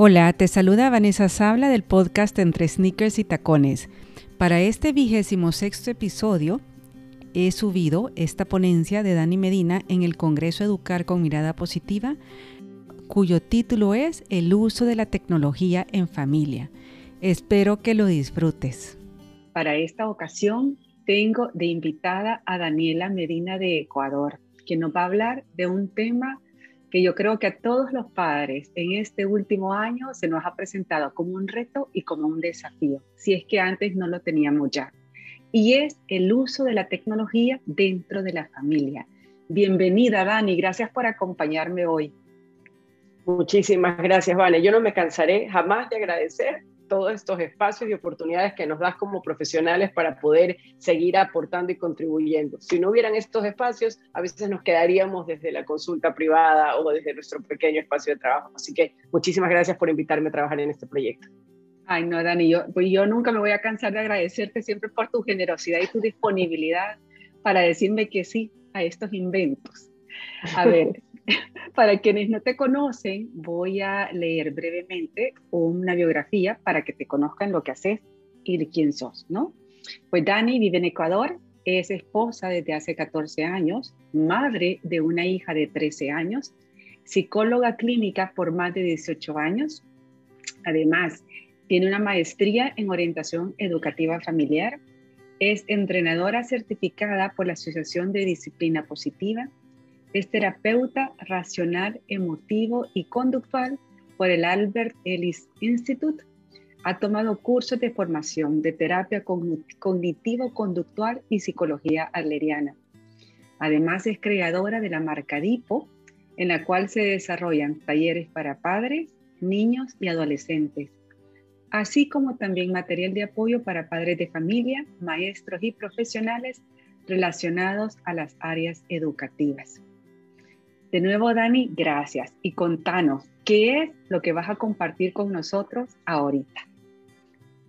Hola, te saluda Vanessa Sabla del podcast Entre Sneakers y Tacones. Para este vigésimo sexto episodio he subido esta ponencia de Dani Medina en el Congreso Educar con Mirada Positiva, cuyo título es El uso de la tecnología en familia. Espero que lo disfrutes. Para esta ocasión tengo de invitada a Daniela Medina de Ecuador, que nos va a hablar de un tema que yo creo que a todos los padres en este último año se nos ha presentado como un reto y como un desafío, si es que antes no lo teníamos ya. Y es el uso de la tecnología dentro de la familia. Bienvenida, Dani, gracias por acompañarme hoy. Muchísimas gracias, Vale. Yo no me cansaré jamás de agradecer todos estos espacios y oportunidades que nos das como profesionales para poder seguir aportando y contribuyendo. Si no hubieran estos espacios, a veces nos quedaríamos desde la consulta privada o desde nuestro pequeño espacio de trabajo. Así que muchísimas gracias por invitarme a trabajar en este proyecto. Ay, no, Dani, yo, pues yo nunca me voy a cansar de agradecerte siempre por tu generosidad y tu disponibilidad para decirme que sí a estos inventos. A ver, para quienes no te conocen, voy a leer brevemente una biografía para que te conozcan lo que haces y de quién sos, ¿no? Pues Dani vive en Ecuador, es esposa desde hace 14 años, madre de una hija de 13 años, psicóloga clínica por más de 18 años. Además, tiene una maestría en orientación educativa familiar, es entrenadora certificada por la Asociación de Disciplina Positiva es terapeuta racional, emotivo y conductual por el Albert Ellis Institute. Ha tomado cursos de formación de terapia cognitivo-conductual y psicología adleriana. Además es creadora de la marca DIPO, en la cual se desarrollan talleres para padres, niños y adolescentes, así como también material de apoyo para padres de familia, maestros y profesionales relacionados a las áreas educativas. De nuevo, Dani, gracias. Y contanos, ¿qué es lo que vas a compartir con nosotros ahorita?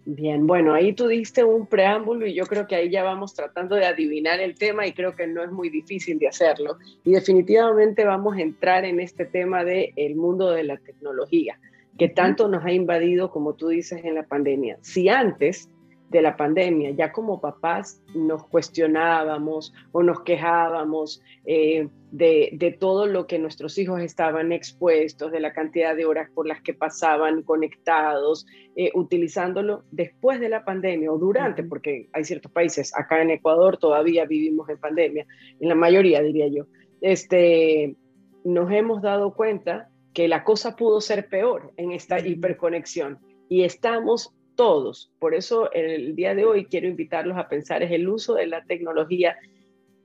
Bien, bueno, ahí tú diste un preámbulo y yo creo que ahí ya vamos tratando de adivinar el tema y creo que no es muy difícil de hacerlo. Y definitivamente vamos a entrar en este tema del el mundo de la tecnología, que tanto nos ha invadido, como tú dices, en la pandemia. Si antes de la pandemia, ya como papás nos cuestionábamos o nos quejábamos eh, de, todo lo que nuestros hijos estaban expuestos, de la cantidad de horas por las que pasaban conectados, eh, utilizándolo después de la pandemia o durante, porque hay ciertos países, acá en Ecuador todavía vivimos en pandemia, en la mayoría diría yo, este, nos hemos dado cuenta que la cosa pudo ser peor en esta hiperconexión y estamos todos. Por eso el día de hoy quiero invitarlos a pensar es el uso de la tecnología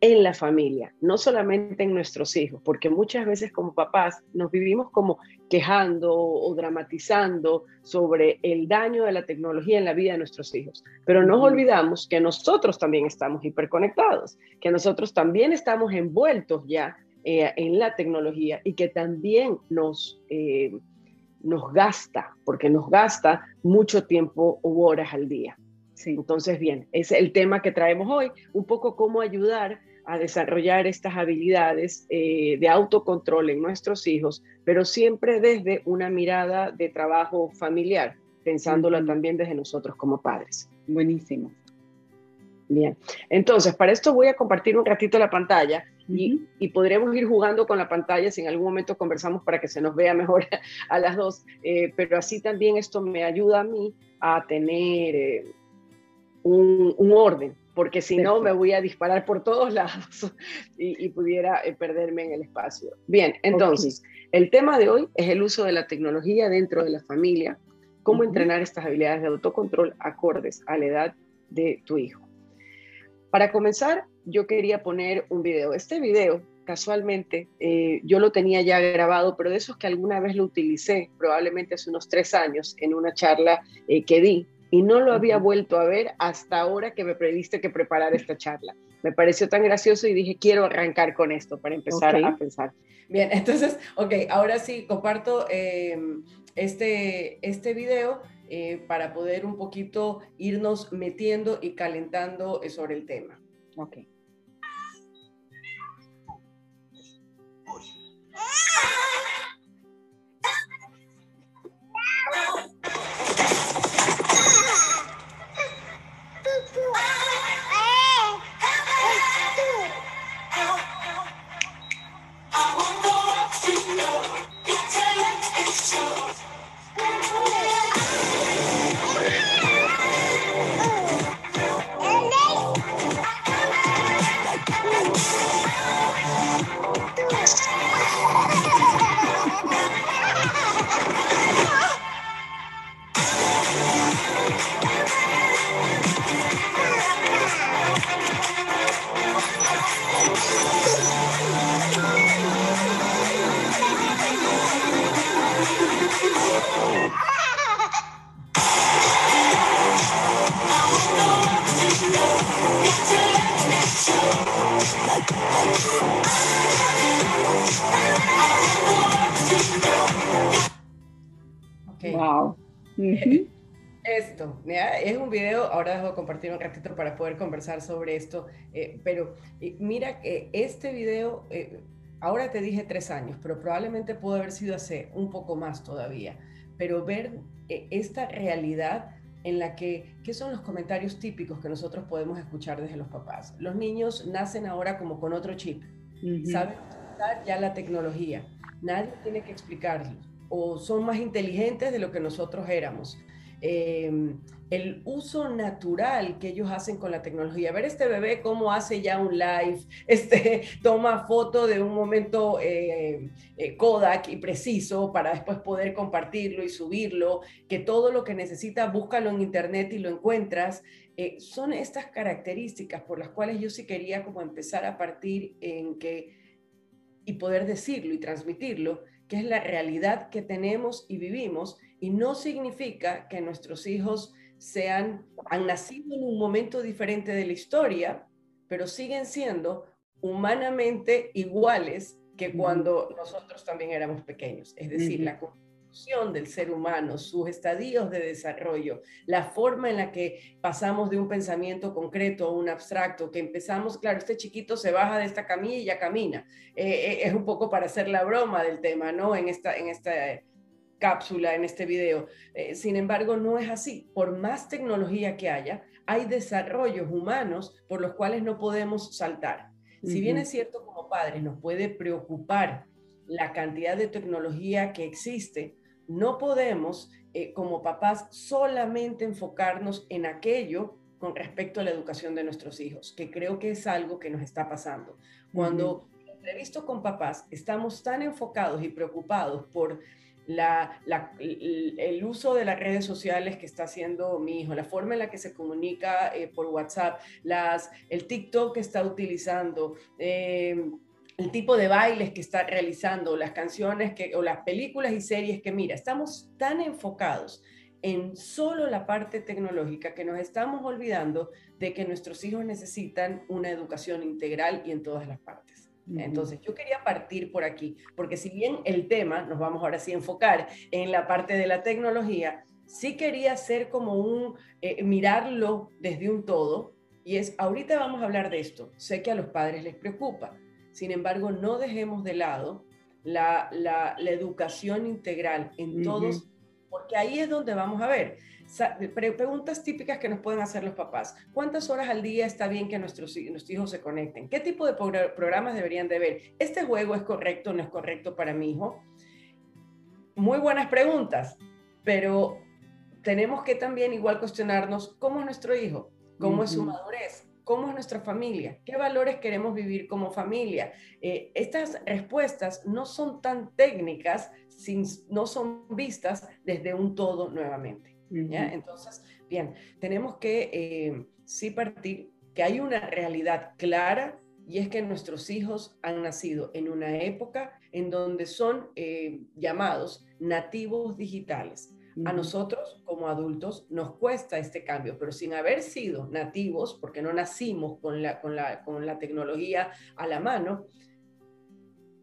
en la familia, no solamente en nuestros hijos, porque muchas veces como papás nos vivimos como quejando o dramatizando sobre el daño de la tecnología en la vida de nuestros hijos, pero nos olvidamos que nosotros también estamos hiperconectados, que nosotros también estamos envueltos ya eh, en la tecnología y que también nos... Eh, nos gasta, porque nos gasta mucho tiempo u horas al día. Entonces, bien, es el tema que traemos hoy, un poco cómo ayudar a desarrollar estas habilidades eh, de autocontrol en nuestros hijos, pero siempre desde una mirada de trabajo familiar, pensándolo también desde nosotros como padres. Buenísimo. Bien, entonces para esto voy a compartir un ratito la pantalla y, podremos ir jugando con la pantalla si en algún momento conversamos para que se nos vea mejor a las dos, eh, pero así también esto me ayuda a mí a tener eh, un, orden, porque si no me voy a disparar por todos lados y, pudiera eh, perderme en el espacio. Bien, entonces, el tema de hoy es el uso de la tecnología dentro de la familia, cómo entrenar estas habilidades de autocontrol acordes a la edad de tu hijo. Para comenzar, yo quería poner un video. Este video, casualmente, eh, yo lo tenía ya grabado, pero de esos que alguna vez lo utilicé, probablemente hace unos tres años, en una charla eh, que di, y no lo había vuelto a ver hasta ahora que me prediste que preparar esta charla. Me pareció tan gracioso y dije, quiero arrancar con esto para empezar a pensar. Bien, entonces, ok, ahora sí, comparto em, este, este video eh, para poder un poquito irnos metiendo y calentando eh, sobre el tema. Conversar sobre esto, eh, pero eh, mira que este video, eh, ahora te dije tres años, pero probablemente pudo haber sido hace un poco más todavía, pero ver esta realidad en la que, ¿qué son los comentarios típicos que nosotros podemos escuchar desde los papás? Los niños nacen ahora como con otro chip, saben usar ya la tecnología, nadie tiene que explicarlo, o son más inteligentes de lo que nosotros éramos. Em, el uso natural que ellos hacen con la tecnología. Ver este bebé cómo hace ya un live, este, toma foto de un momento eh, eh, Kodak y preciso para después poder compartirlo y subirlo, que todo lo que necesita búscalo en internet y lo encuentras. Eh, son estas características por las cuales yo sí quería como empezar a partir en que y poder decirlo y transmitirlo, que es la realidad que tenemos y vivimos y no significa que nuestros hijos sean, han nacido en un momento diferente de la historia, pero siguen siendo humanamente iguales que cuando nosotros también éramos pequeños. Es decir, la construcción del ser humano, sus estadios de desarrollo, la forma en la que pasamos de un pensamiento concreto a un abstracto, que empezamos, claro, este chiquito se baja de esta camilla y ya camina. Eh, eh, es un poco para hacer la broma del tema, ¿no? En esta, en esta cápsula en este video. Eh, sin embargo, no es así. Por más tecnología que haya, hay desarrollos humanos por los cuales no podemos saltar. Si bien es cierto como padres nos puede preocupar la cantidad de tecnología que existe, no podemos eh, como papás solamente enfocarnos en aquello con respecto a la educación de nuestros hijos, que creo que es algo que nos está pasando. Cuando entrevisto con papás, estamos tan enfocados y preocupados por el uso de las redes sociales que está haciendo mi hijo, la forma en la que se comunica eh, por WhatsApp, las, el TikTok que está utilizando, em, el tipo de bailes que está realizando, las canciones que, o las películas y series que mira, estamos tan enfocados en solo la parte tecnológica que nos estamos olvidando de que nuestros hijos necesitan una educación integral y en todas las partes. Entonces, yo quería partir por aquí, porque si bien el tema, nos vamos ahora sí a enfocar en la parte de la tecnología, sí quería ser como un, eh, mirarlo desde un todo, y es, ahorita vamos a hablar de esto, sé que a los padres les preocupa, sin embargo, no dejemos de lado la, la, educación integral en todos, porque ahí es donde vamos a ver preguntas típicas que nos pueden hacer los papás. ¿Cuántas horas al día está bien que nuestros, nuestros hijos se conecten? ¿Qué tipo de programas deberían de ver? ¿Este juego es correcto o no es correcto para mi hijo? Muy buenas preguntas, pero tenemos que también igual cuestionarnos cómo es nuestro hijo, cómo es su madurez, cómo es nuestra familia, qué valores queremos vivir como familia. Eh, estas respuestas no son tan técnicas, sin, no son vistas desde un todo nuevamente. Entonces, bien, tenemos que eh, sí partir que hay una realidad clara y es que nuestros hijos han nacido en una época en donde son eh, llamados nativos digitales. A nosotros como adultos nos cuesta este cambio, pero sin haber sido nativos, porque no nacimos con la, con la, con la tecnología a la mano,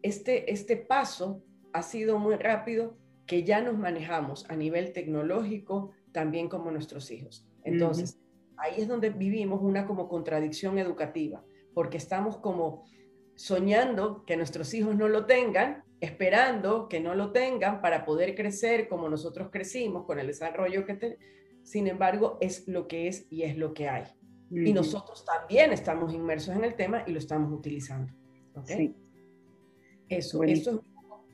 este, este paso ha sido muy rápido que ya nos manejamos a nivel tecnológico, también como nuestros hijos. Entonces, ahí es donde vivimos una como contradicción educativa, porque estamos como soñando que nuestros hijos no lo tengan, esperando que no lo tengan para poder crecer como nosotros crecimos con el desarrollo que tenemos. Sin embargo, es lo que es y es lo que hay. Y nosotros también estamos inmersos en el tema y lo estamos utilizando. ¿okay? Eso, eso es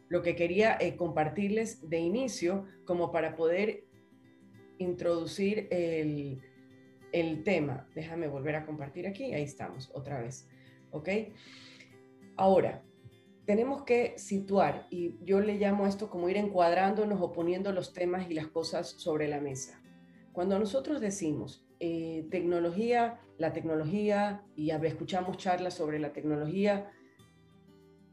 lo que quería eh, compartirles de inicio como para poder introducir el, tema. Déjame volver a compartir aquí. Ahí estamos, otra vez. ¿Ok? Ahora, tenemos que situar, y yo le llamo esto como ir encuadrándonos o poniendo los temas y las cosas sobre la mesa. Cuando nosotros decimos eh, tecnología, la tecnología, y escuchamos charlas sobre la tecnología,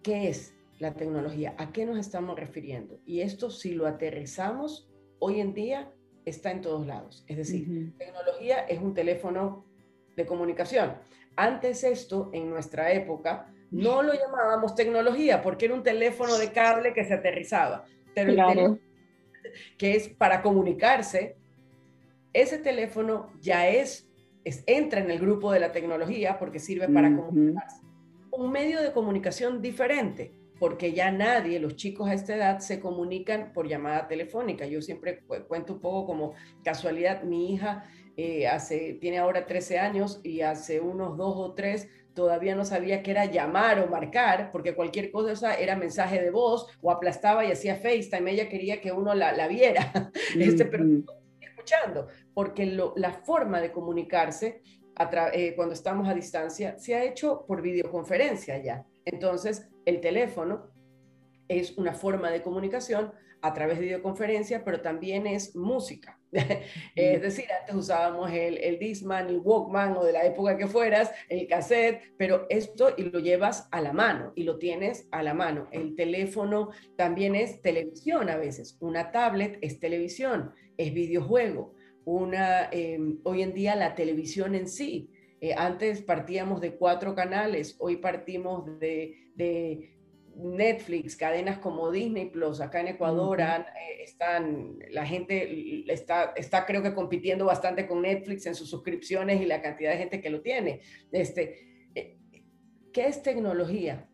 ¿qué es la tecnología? ¿A qué nos estamos refiriendo? Y esto si lo aterrizamos hoy en día está en todos lados. Es decir, tecnología es un teléfono de comunicación. Antes esto, en nuestra época, no lo llamábamos tecnología porque era un teléfono de cable que se aterrizaba. Pero teléfono que es para comunicarse, ese teléfono ya es, entra en el grupo de la tecnología porque sirve para comunicarse. Un medio de comunicación diferente, porque ya nadie, los chicos a esta edad, se comunican por llamada telefónica. Yo siempre cuento un poco como casualidad, mi hija eh, hace, tiene ahora 13 años y hace unos dos o tres todavía no sabía qué era llamar o marcar, porque cualquier cosa era mensaje de voz o aplastaba y hacía FaceTime, ella quería que uno la, viera, este, pero escuchando, porque la forma de comunicarse eh, cuando estamos a distancia se ha hecho por videoconferencia ya. Entonces, el teléfono es una forma de comunicación a través de videoconferencia, pero también es música. es decir, antes usábamos el, el Disman, el Walkman o de la época que fueras, el cassette, pero esto y lo llevas a la mano y lo tienes a la mano. El teléfono también es televisión a veces, una tablet es televisión, es videojuego. Una, em, hoy en día la televisión en sí, eh, antes partíamos de cuatro canales, hoy partimos de, de Netflix, cadenas como Disney Plus, acá en Ecuador eh, están, la gente está, está creo que compitiendo bastante con Netflix en sus suscripciones y la cantidad de gente que lo tiene. Este, eh, ¿Qué es tecnología?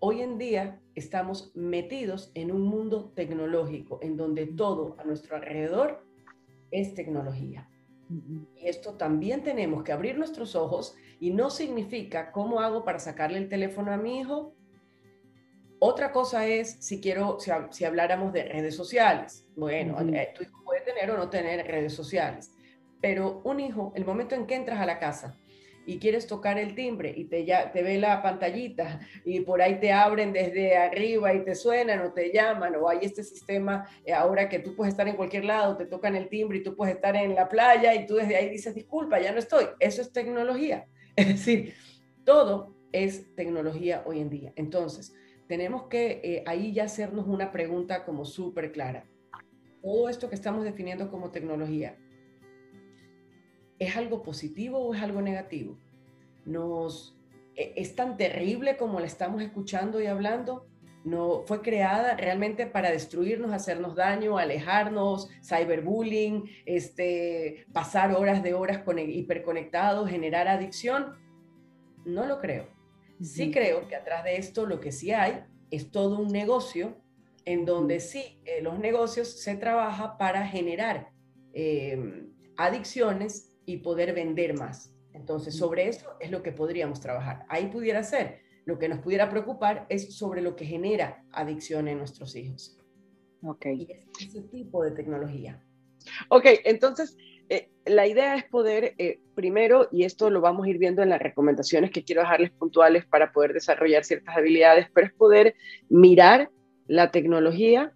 Hoy en día estamos metidos en un mundo tecnológico en donde todo a nuestro alrededor es tecnología. Y esto también tenemos que abrir nuestros ojos y no significa cómo hago para sacarle el teléfono a mi hijo otra cosa es si quiero, si, habláramos de redes sociales. Bueno, eh, tu hijo puede tener o no tener redes sociales, pero un hijo, el momento en que entras a la casa y quieres tocar el timbre y te, ya, te ve la pantallita y por ahí te abren desde arriba y te suenan o te llaman o hay este sistema eh, ahora que tú puedes estar en cualquier lado, te tocan el timbre y tú puedes estar en la playa y tú desde ahí dices, disculpa, ya no estoy. Eso es tecnología. Es decir, todo es tecnología hoy en día. Entonces, tenemos que eh, ahí ya hacernos una pregunta como súper clara. Todo esto que estamos definiendo como tecnología, ¿es algo positivo o es algo negativo? Nos, e, ¿Es tan terrible como la estamos escuchando y hablando? no fue creada realmente para destruirnos, hacernos daño, alejarnos, cyberbullying, este, pasar horas de horas con hiperconectados, generar adicción. No lo creo. Sí creo que atrás de esto lo que sí hay es todo un negocio en donde sí, eh, los negocios se trabaja para generar em, adicciones y poder vender más. Entonces, sobre eso es lo que podríamos trabajar. Ahí pudiera ser. Lo que nos pudiera preocupar es sobre lo que genera adicción en nuestros hijos. Ok. Y ese tipo de tecnología. Ok, entonces eh, la idea es poder, eh, primero, y esto lo vamos a ir viendo en las recomendaciones que quiero dejarles puntuales para poder desarrollar ciertas habilidades, pero es poder mirar la tecnología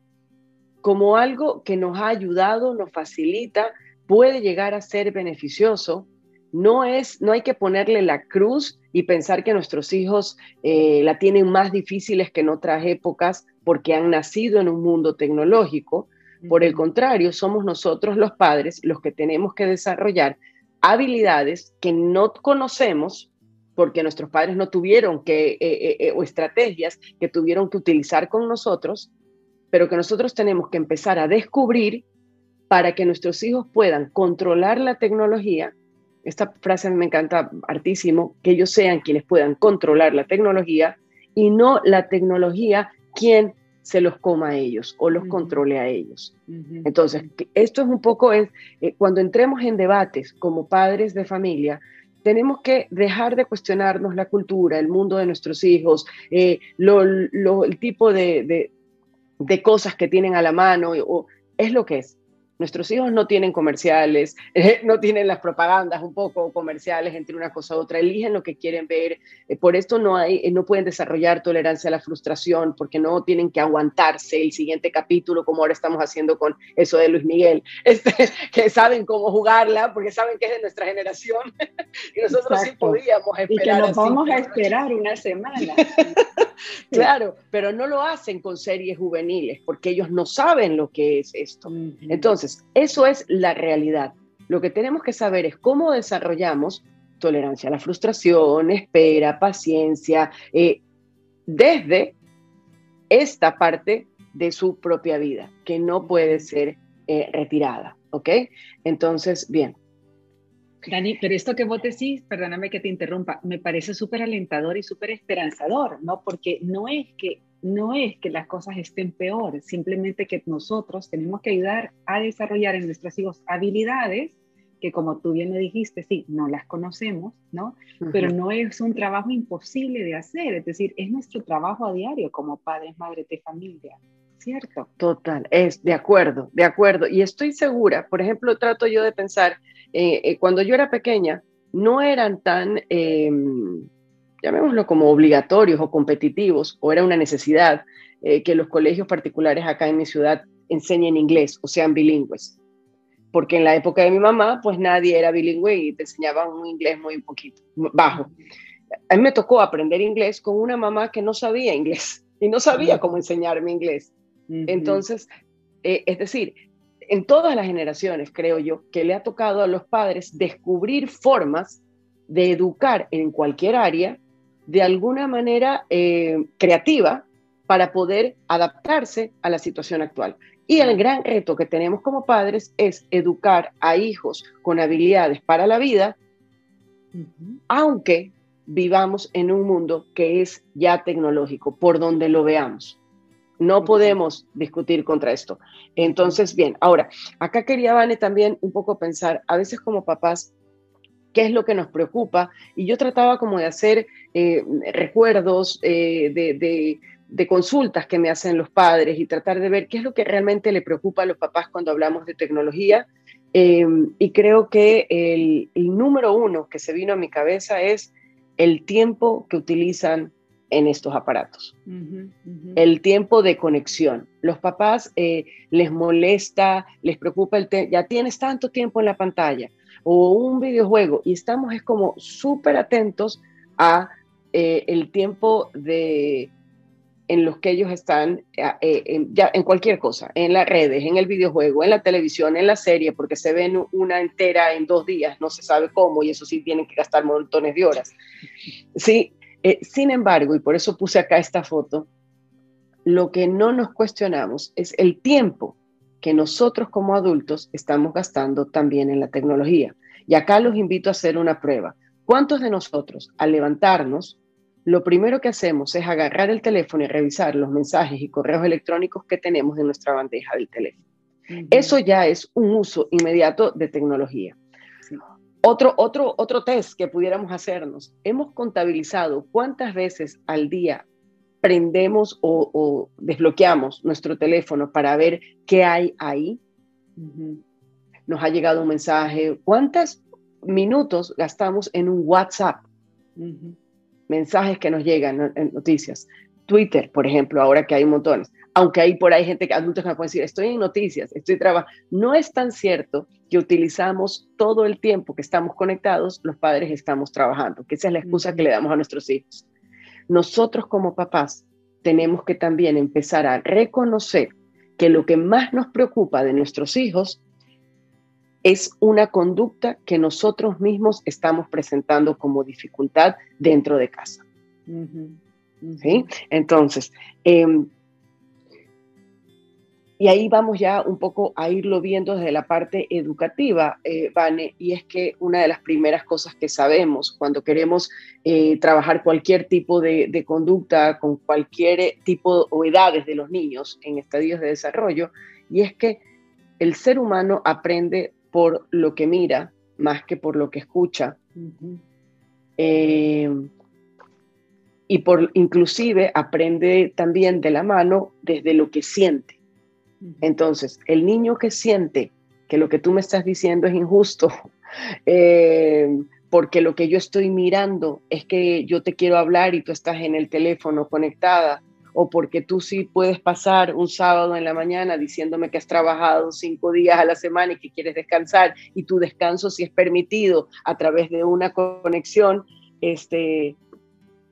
como algo que nos ha ayudado, nos facilita, puede llegar a ser beneficioso. No, es, no hay que ponerle la cruz y pensar que nuestros hijos eh, la tienen más difíciles que en otras épocas porque han nacido en un mundo tecnológico por el contrario, somos nosotros los padres los que tenemos que desarrollar habilidades que no conocemos porque nuestros padres no tuvieron que, eh, eh, eh, o estrategias que tuvieron que utilizar con nosotros, pero que nosotros tenemos que empezar a descubrir para que nuestros hijos puedan controlar la tecnología. Esta frase me encanta hartísimo, que ellos sean quienes puedan controlar la tecnología y no la tecnología quien se los coma a ellos o los controle a ellos. Entonces, esto es un poco, es, eh, cuando entremos en debates como padres de familia, tenemos que dejar de cuestionarnos la cultura, el mundo de nuestros hijos, eh, el tipo de, de, cosas que tienen a la mano, o, es lo que es. Nuestros hijos no tienen comerciales, eh, no tienen las propagandas un poco comerciales entre una cosa u otra, eligen lo que quieren ver. Eh, por esto no, hay, eh, no pueden desarrollar tolerancia a la frustración porque no tienen que aguantarse el siguiente capítulo como ahora estamos haciendo con eso de Luis Miguel, este, que saben cómo jugarla porque saben que es de nuestra generación y nosotros sí podíamos esperar. Y que nos vamos a esperar una semana. claro, pero no lo hacen con series juveniles porque ellos no saben lo que es esto. Entonces, eso es la realidad. Lo que tenemos que saber es cómo desarrollamos tolerancia a la frustración, espera, paciencia, eh, desde esta parte de su propia vida, que no puede ser eh, retirada, ¿ok? Entonces, bien. Dani, pero esto que vos decís, perdóname que te interrumpa, me parece súper alentador y súper esperanzador, ¿no? Porque no es que no es que las cosas estén peor, simplemente que nosotros tenemos que ayudar a desarrollar en nuestros hijos habilidades que como tú bien me dijiste, sí, no las conocemos, ¿no? Pero no es un trabajo imposible de hacer, es decir, es nuestro trabajo a diario como padres, madres de familia, ¿cierto? Total, es de acuerdo, de acuerdo. Y estoy segura, por ejemplo, trato yo de pensar, eh, eh, cuando yo era pequeña, no eran tan... Em, llamémoslo como obligatorios o competitivos, o era una necesidad eh, que los colegios particulares acá en mi ciudad enseñen inglés o sean bilingües. Porque en la época de mi mamá, pues nadie era bilingüe y te enseñaban un inglés muy poquito, bajo. A mí me tocó aprender inglés con una mamá que no sabía inglés y no sabía cómo enseñarme inglés. Entonces, eh, es decir, en todas las generaciones, creo yo, que le ha tocado a los padres descubrir formas de educar en cualquier área de alguna manera eh, creativa para poder adaptarse a la situación actual. Y el gran reto que tenemos como padres es educar a hijos con habilidades para la vida, aunque vivamos en un mundo que es ya tecnológico, por donde lo veamos. No podemos discutir contra esto. Entonces, bien, ahora, acá quería, Vane, también un poco pensar, a veces como papás, qué es lo que nos preocupa. Y yo trataba como de hacer eh, recuerdos eh, de, consultas que me hacen los padres y tratar de ver qué es lo que realmente le preocupa a los papás cuando hablamos de tecnología. Em, y creo que el, número uno que se vino a mi cabeza es el tiempo que utilizan en estos aparatos. El tiempo de conexión. Los papás eh, les molesta, les preocupa el tema, ya tienes tanto tiempo en la pantalla, o un videojuego y estamos es como súper atentos a eh, el tiempo de en los que ellos están eh, eh, en, ya, en cualquier cosa, en las redes, en el videojuego, en la televisión, en la serie, porque se ven una entera en dos días, no se sabe cómo, y eso sí tienen que gastar montones de horas. Sí, sin embargo, y por eso puse acá esta foto, lo que no nos cuestionamos es el tiempo que nosotros como adultos estamos gastando también en la tecnología. Y acá los invito a hacer una prueba. ¿Cuántos de nosotros al levantarnos, lo primero que hacemos es agarrar el teléfono y revisar los mensajes y correos electrónicos que tenemos en nuestra bandeja del teléfono? Eso ya es un uso inmediato de tecnología. Otro, otro, otro test que pudiéramos hacernos, hemos contabilizado cuántas veces al día prendemos o, desbloqueamos nuestro teléfono para ver qué hay ahí. Nos ha llegado un mensaje. ¿Cuántos minutos gastamos en un WhatsApp? Mensajes que nos llegan en noticias. Twitter, por ejemplo, ahora que hay montones. Aunque hay por ahí gente, que adultos que me pueden decir, estoy en noticias, estoy trabajando. No es tan cierto que utilizamos todo el tiempo que estamos conectados, los padres estamos trabajando, que esa es la excusa que le damos a nuestros hijos nosotros como papás tenemos que también empezar a reconocer que lo que más nos preocupa de nuestros hijos es una conducta que nosotros mismos estamos presentando como dificultad dentro de casa. ¿Sí? Entonces, em, y ahí vamos ya un poco a irlo viendo desde la parte educativa, eh, Vane, y es que una de las primeras cosas que sabemos cuando queremos eh, trabajar cualquier tipo de, conducta con cualquier tipo o edades de los niños en estadios de desarrollo, y es que el ser humano aprende por lo que mira más que por lo que escucha. Eh, y por inclusive aprende también de la mano desde lo que siente. Entonces, el niño que siente que lo que tú me estás diciendo es injusto, eh, porque lo que yo estoy mirando es que yo te quiero hablar y tú estás en el teléfono conectada, o porque tú sí puedes pasar un sábado en la mañana diciéndome que has trabajado cinco días a la semana y que quieres descansar, y tu descanso si es permitido a través de una conexión, este,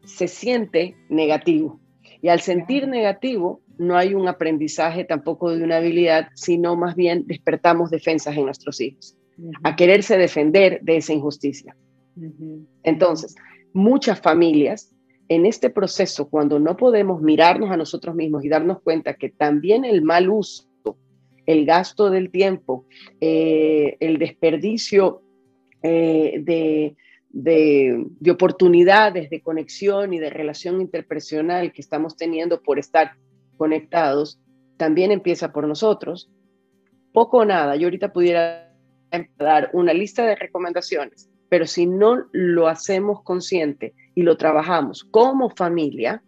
se siente negativo. Y al sentir negativo, no hay un aprendizaje tampoco de una habilidad, sino más bien despertamos defensas en nuestros hijos, a quererse defender de esa injusticia. Entonces, muchas familias en este proceso, cuando no podemos mirarnos a nosotros mismos y darnos cuenta que también el mal uso, el gasto del tiempo, eh, el desperdicio eh, de, de, oportunidades de conexión y de relación interpersonal que estamos teniendo por estar conectados, también empieza por nosotros. Poco o nada, yo ahorita pudiera dar una lista de recomendaciones, pero si no lo hacemos consciente y lo trabajamos como familia,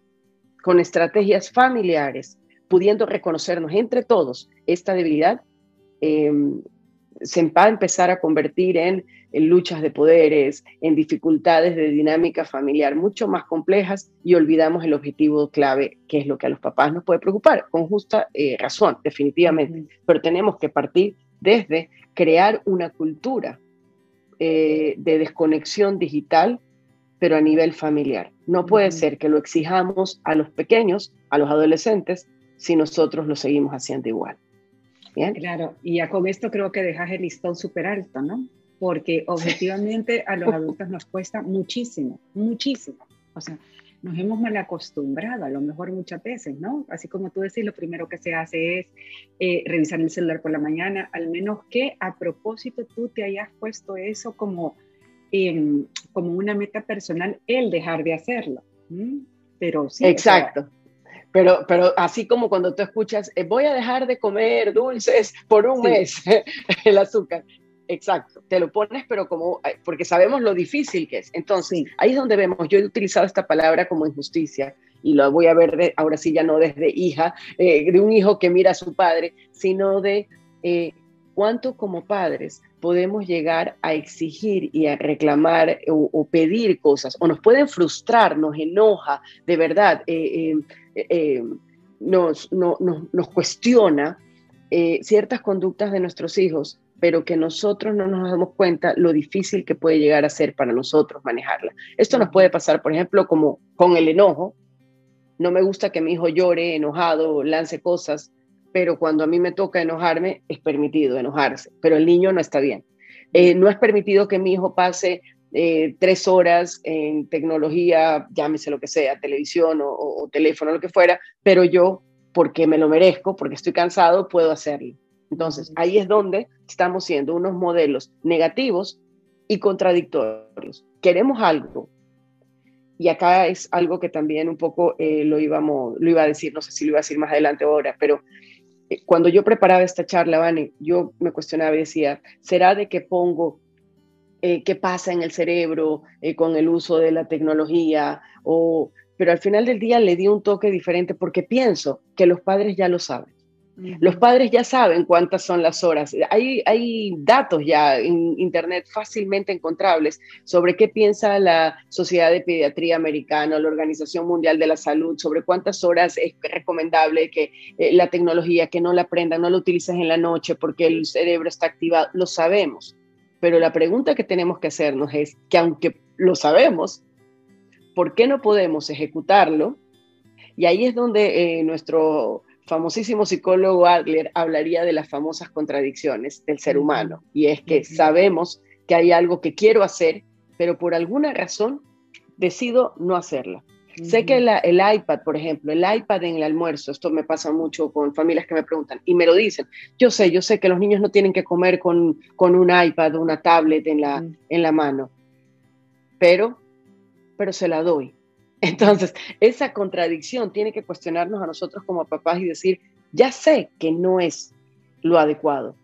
con estrategias familiares, pudiendo reconocernos entre todos esta debilidad, eh, se va a empezar a convertir en, luchas de poderes, en dificultades de dinámica familiar mucho más complejas y olvidamos el objetivo clave, que es lo que a los papás nos puede preocupar, con justa eh, razón, definitivamente. Pero tenemos que partir desde crear una cultura eh, de desconexión digital, pero a nivel familiar. No puede ser que lo exijamos a los pequeños, a los adolescentes, si nosotros lo seguimos haciendo igual. Claro, y ya con esto creo que dejas el listón súper alto, ¿no? Porque objetivamente a los adultos nos cuesta muchísimo, muchísimo. O sea, nos hemos mal acostumbrado, a lo mejor muchas veces, ¿no? Así como tú decís, lo primero que se hace es eh, revisar el celular por la mañana, al menos que a propósito tú te hayas puesto eso como, em, como una meta personal, el dejar de hacerlo. Pero sí. Exacto. Pero, pero así como cuando tú escuchas, eh, voy a dejar de comer dulces por un mes, el azúcar. Exacto, te lo pones, pero como, eh, porque sabemos lo difícil que es. Entonces, ahí es donde vemos, yo he utilizado esta palabra como injusticia, y lo voy a ver de, ahora sí ya no desde hija, eh, de un hijo que mira a su padre, sino de cuánto como padres podemos llegar a exigir y a reclamar o, pedir cosas, o nos pueden frustrar, nos enoja, de verdad, eh, eh, eh, nos, nos, cuestiona ciertas conductas de nuestros hijos, pero que nosotros no nos damos cuenta lo difícil que puede llegar a ser para nosotros manejarla. Esto nos puede pasar, por ejemplo, como con el enojo. No me gusta que mi hijo llore enojado, lance cosas, pero cuando a mí me toca enojarme, es permitido enojarse, pero el niño no está bien. Eh, no es permitido que mi hijo pase eh, tres horas en tecnología, llámese lo que sea, televisión o, o, teléfono, lo que fuera, pero yo, porque me lo merezco, porque estoy cansado, puedo hacerlo. Entonces, ahí es donde estamos siendo unos modelos negativos y contradictorios. Queremos algo, y acá es algo que también un poco eh, lo, íbamos, lo iba a decir, no sé si lo iba a decir más adelante ahora, pero eh, cuando yo preparaba esta charla, Vane, yo me cuestionaba y decía, ¿será de que pongo eh, qué pasa en el cerebro con el uso de la tecnología? O, pero al final del día le di un toque diferente porque pienso que los padres ya lo saben. Los padres ya saben cuántas son las horas. Hay, hay datos ya en Internet fácilmente encontrables sobre qué piensa la Sociedad de Pediatría Americana, la Organización Mundial de la Salud, sobre cuántas horas es recomendable que eh, la tecnología, que no la aprendan, no la utilices en la noche porque el cerebro está activado. Lo sabemos. Pero la pregunta que tenemos que hacernos es que aunque lo sabemos, ¿por qué no podemos ejecutarlo? Y ahí es donde eh, nuestro famosísimo psicólogo Adler hablaría de las famosas contradicciones del ser humano. Y es que sabemos que hay algo que quiero hacer, pero por alguna razón decido no hacerla. Sé que el iPad, por ejemplo, el iPad en el almuerzo, esto me pasa mucho con familias que me preguntan y me lo dicen. Yo sé, yo sé que los niños no tienen que comer con, con un iPad o una tablet en la, en la mano, pero, pero se la doy entonces, esa contradicción tiene que cuestionarnos a nosotros como papás y decir, ya sé que no es lo adecuado,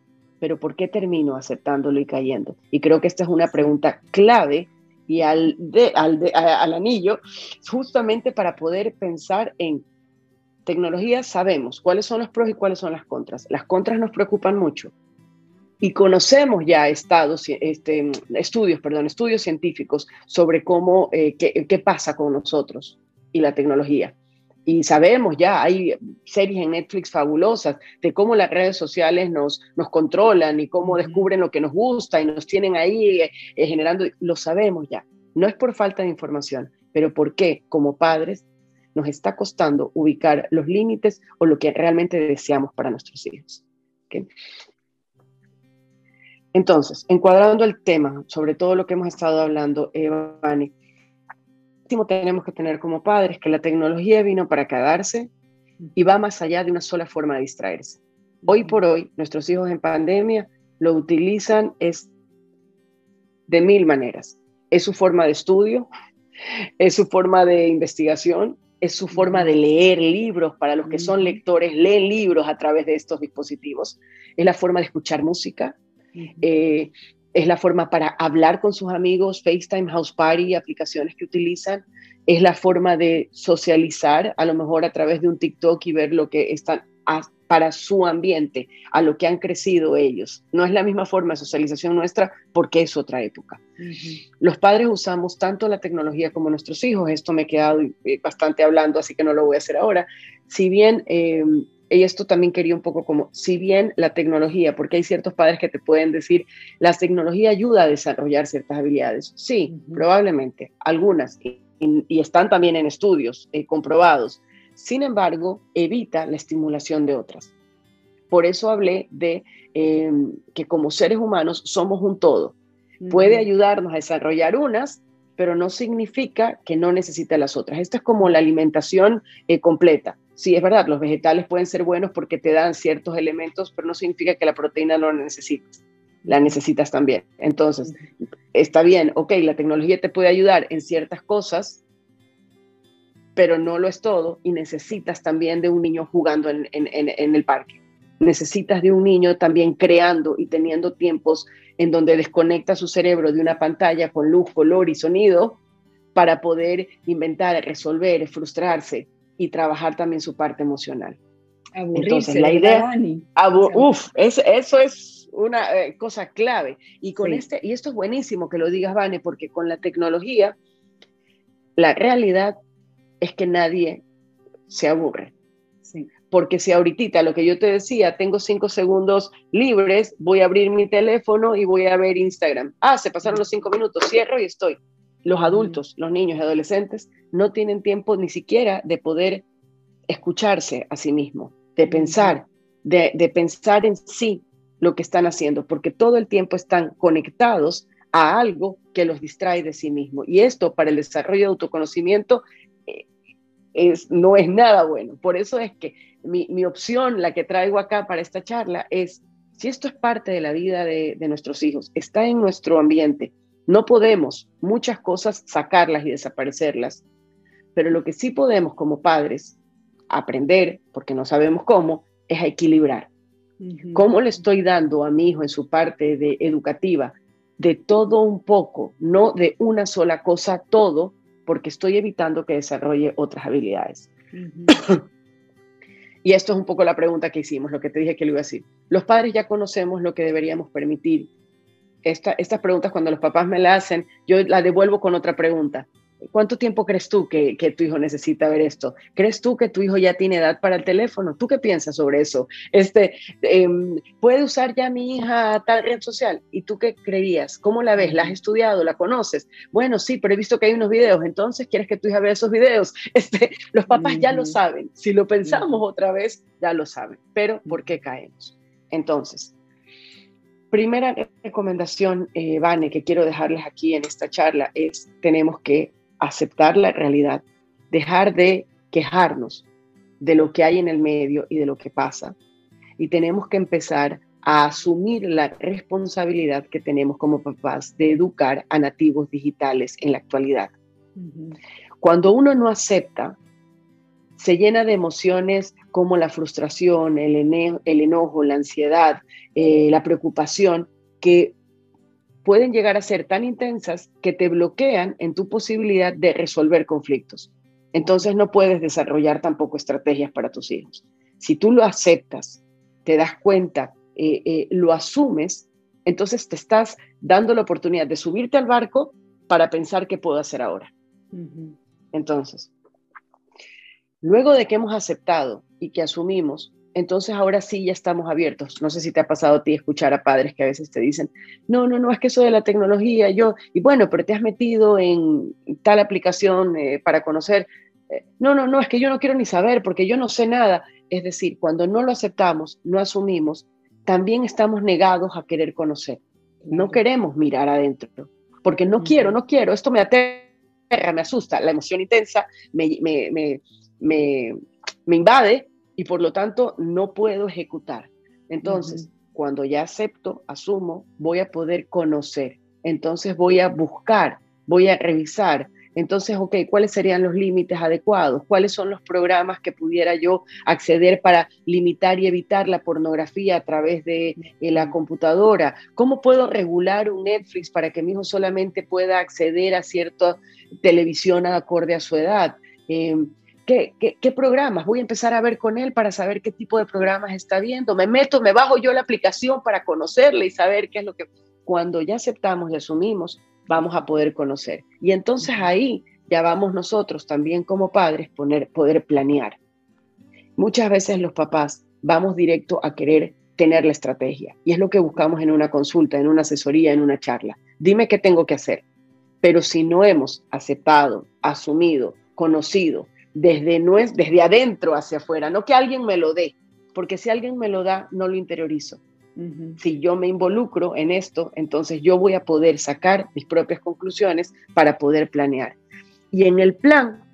pero ¿por qué termino aceptándolo y cayendo? Y creo que esta es una pregunta clave y al, al, anillo, justamente para poder pensar en tecnología, sabemos cuáles son los pros y cuáles son las contras. Las contras nos preocupan mucho, y conocemos ya estados, este, estudios, perdón, estudios científicos sobre cómo, eh, qué, qué, pasa con nosotros y la tecnología. Y sabemos ya, hay series en Netflix fabulosas de cómo las redes sociales nos, nos controlan y cómo descubren lo que nos gusta y nos tienen ahí eh, eh, generando, lo sabemos ya. No es por falta de información, pero porque como padres nos está costando ubicar los límites o lo que realmente deseamos para nuestros hijos. ¿Okay? Entonces, encuadrando el tema, sobre todo lo que hemos estado hablando, Evani, clarísimo tenemos que tener como padres que la tecnología vino para quedarse y va más allá de una sola forma de distraerse. Hoy por hoy, nuestros hijos en pandemia lo utilizan es de mil maneras. Es su forma de estudio, es su forma de investigación, es su forma de leer libros. Para los que son lectores, leen libros a través de estos dispositivos. Es la forma de escuchar música. Eh, es la forma para hablar con sus amigos, FaceTime, House Party, aplicaciones que utilizan. Es la forma de socializar, a lo mejor a través de un TikTok y ver lo que están para su ambiente, a lo que han crecido ellos. No es la misma forma de socialización nuestra porque es otra época. Los padres usamos tanto la tecnología como nuestros hijos. Esto me he quedado eh, bastante hablando, así que no lo voy a hacer ahora. Si bien, eh, y esto también quería un poco como, si bien la tecnología, porque hay ciertos padres que te pueden decir, la tecnología ayuda a desarrollar ciertas habilidades. Sí, probablemente, algunas, y, están también en estudios eh, comprobados sin embargo, evita la estimulación de otras. Por eso hablé de em, que como seres humanos somos un todo. Puede ayudarnos a desarrollar unas, pero no significa que no necesite las otras. Esto es como la alimentación eh, completa. Sí, es verdad, los vegetales pueden ser buenos porque te dan ciertos elementos, pero no significa que la proteína no la necesites. La necesitas también. Entonces, está bien, ok, la tecnología te puede ayudar en ciertas cosas, pero no lo es todo y necesitas también de un niño jugando en, el parque. Necesitas de un niño también creando y teniendo tiempos en donde desconecta su cerebro de una pantalla con luz, color y sonido para poder inventar, resolver, frustrarse y trabajar también su parte emocional. Entonces, la idea, uf, eso es una eh, cosa clave. Y con este, y esto es buenísimo que lo digas, Vane, porque con la tecnología, la realidad es que nadie se aburre. Porque si ahorita lo que yo te decía, tengo cinco segundos libres, voy a abrir mi teléfono y voy a ver Instagram. Ah, se pasaron los cinco minutos, cierro y estoy. Los adultos, los niños y adolescentes no tienen tiempo ni siquiera de poder escucharse a sí mismos, de pensar, de, de pensar en sí lo que están haciendo, porque todo el tiempo están conectados a algo que los distrae de sí mismo. Y esto para el desarrollo de autoconocimiento no es nada bueno. Por eso es que mi, opción, la que traigo acá para esta charla, es, si esto es parte de la vida de, nuestros hijos, está en nuestro ambiente, no podemos muchas cosas sacarlas y desaparecerlas, pero lo que sí podemos como padres aprender, porque no sabemos cómo, es a equilibrar. ¿Cómo le estoy dando a mi hijo en su parte de educativa de todo un poco, no de una sola cosa, todo, porque estoy evitando que desarrolle otras habilidades. y esto es un poco la pregunta que hicimos, lo que te dije que le iba a decir. Los padres ya conocemos lo que deberíamos permitir. Estas preguntas cuando los papás me las hacen, yo la devuelvo con otra pregunta. ¿Cuánto tiempo crees tú que, tu hijo necesita ver esto? ¿Crees tú que tu hijo ya tiene edad para el teléfono? ¿Tú qué piensas sobre eso? Este, em, ¿Puede usar ya mi hija tal red social? ¿Y tú qué creerías? ¿Cómo la ves? ¿La has estudiado? ¿La conoces? Bueno, sí, pero he visto que hay unos videos. Entonces, ¿quieres que tu hija vea esos videos? Este, los papás ya lo saben. Si lo pensamos otra vez, ya lo saben. Pero, ¿por qué caemos? Entonces, primera recomendación, eh, Vane, que quiero dejarles aquí en esta charla es, tenemos que aceptar la realidad, dejar de quejarnos de lo que hay en el medio y de lo que pasa. Y tenemos que empezar a asumir la responsabilidad que tenemos como papás de educar a nativos digitales en la actualidad. Cuando uno no acepta, se llena de emociones como la frustración, el, enojo, la ansiedad, eh, la preocupación, que pueden llegar a ser tan intensas que te bloquean en tu posibilidad de resolver conflictos. Entonces no puedes desarrollar tampoco estrategias para tus hijos. Si tú lo aceptas, te das cuenta, eh, eh, lo asumes, entonces te estás dando la oportunidad de subirte al barco para pensar qué puedo hacer ahora. Entonces, luego de que hemos aceptado y que asumimos, entonces ahora sí ya estamos abiertos. No sé si te ha pasado a ti escuchar a padres que a veces te dicen, no, no, no, es que eso de la tecnología, yo, y bueno, pero te has metido en tal aplicación eh, para conocer. Eh, no, no, no, es que yo no quiero ni saber porque yo no sé nada. Es decir, cuando no lo aceptamos, no asumimos, también estamos negados a querer conocer. No queremos mirar adentro, porque no quiero, no quiero, esto me aterra me asusta, la emoción intensa me, me, me, invade y por lo tanto no puedo ejecutar. Entonces, cuando ya acepto, asumo, voy a poder conocer. Entonces voy a buscar, voy a revisar, entonces, ok, ¿cuáles serían los límites adecuados? ¿Cuáles son los programas que pudiera yo acceder para limitar y evitar la pornografía a través de, la computadora? ¿Cómo puedo regular un Netflix para que mi hijo solamente pueda acceder a cierta televisión acorde a su edad? Em, ¿Qué, qué, programas? Voy a empezar a ver con él para saber qué tipo de programas está viendo. Me meto, me bajo yo la aplicación para conocerle y saber qué es lo que... Cuando ya aceptamos y asumimos, vamos a poder conocer. Y entonces ahí ya vamos nosotros también como padres poner, poder planear. Muchas veces los papás vamos directo a querer tener la estrategia y es lo que buscamos en una consulta, en una asesoría, en una charla. Dime qué tengo que hacer. Pero si no hemos aceptado, asumido, conocido desde, no es, desde adentro hacia afuera, no que alguien me lo dé, porque si alguien me lo da, no lo interiorizo. Si yo me involucro en esto, entonces yo voy a poder sacar mis propias conclusiones para poder planear. Y en el plan,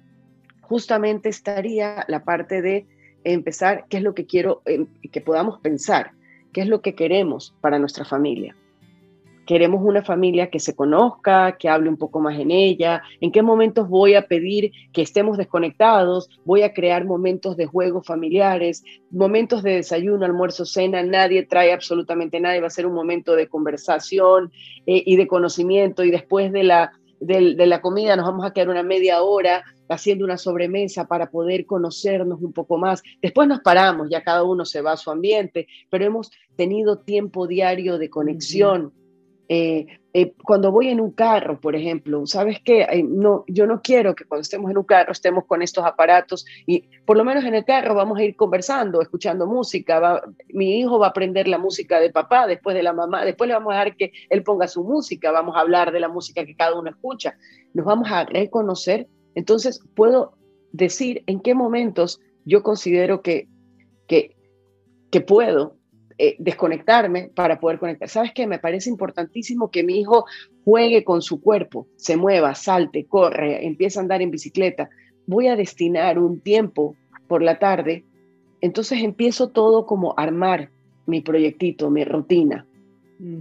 justamente estaría la parte de empezar, qué es lo que quiero em, que podamos pensar, qué es lo que queremos para nuestra familia. Queremos una familia que se conozca, que hable un poco más en ella. ¿En qué momentos voy a pedir que estemos desconectados? Voy a crear momentos de juegos familiares, momentos de desayuno, almuerzo, cena. Nadie trae absolutamente nada. Va a ser un momento de conversación eh, y de conocimiento. Y después de la, de, de la comida nos vamos a quedar una media hora haciendo una sobremesa para poder conocernos un poco más. Después nos paramos, ya cada uno se va a su ambiente, pero hemos tenido tiempo diario de conexión. Eh, eh, cuando voy en un carro, por ejemplo, ¿sabes qué? no, yo no quiero que cuando estemos en un carro estemos con estos aparatos y por lo menos en el carro vamos a ir conversando, escuchando música. mi hijo va a aprender la música de papá, después de la mamá, después le vamos a dejar que él ponga su música, vamos a hablar de la música que cada uno escucha, nos vamos a reconocer. Entonces, puedo decir en qué momentos yo considero que, que, que puedo eh, desconectarme para poder conectar. ¿Sabes qué? Me parece importantísimo que mi hijo juegue con su cuerpo, se mueva, salte, corre, empiece a andar en bicicleta. Voy a destinar un tiempo por la tarde. Entonces empiezo todo como armar mi proyectito, mi rutina.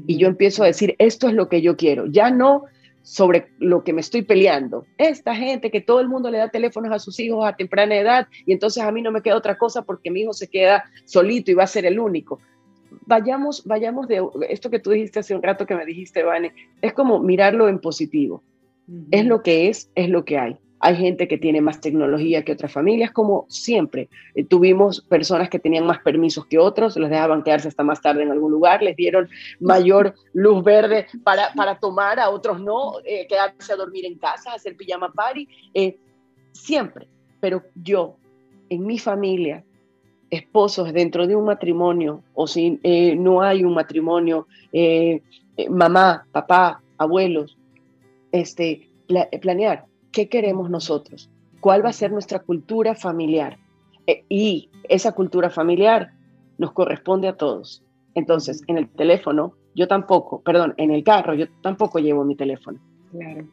Y yo empiezo a decir, esto es lo que yo quiero. Ya no sobre lo que me estoy peleando. Esta gente que todo el mundo le da teléfonos a sus hijos a temprana edad y entonces a mí no me queda otra cosa porque mi hijo se queda solito y va a ser el único vayamos, vayamos de esto que tú dijiste hace un rato que me dijiste, Vane, es como mirarlo en positivo. Es lo que es, es lo que hay. Hay gente que tiene más tecnología que otras familias, como siempre. Eh, tuvimos personas que tenían más permisos que otros, les dejaban quedarse hasta más tarde en algún lugar, les dieron mayor luz verde para, para tomar, a otros no, eh, quedarse a dormir en casa, hacer pijama party, eh, siempre. Pero yo, en mi familia, esposos dentro de un matrimonio o si eh, no hay un matrimonio, eh, eh, mamá, papá, abuelos, este, planear qué queremos nosotros, cuál va a ser nuestra cultura familiar. y esa cultura familiar nos corresponde a todos. Entonces, en el teléfono, yo tampoco, perdón, en el carro, yo tampoco llevo mi teléfono.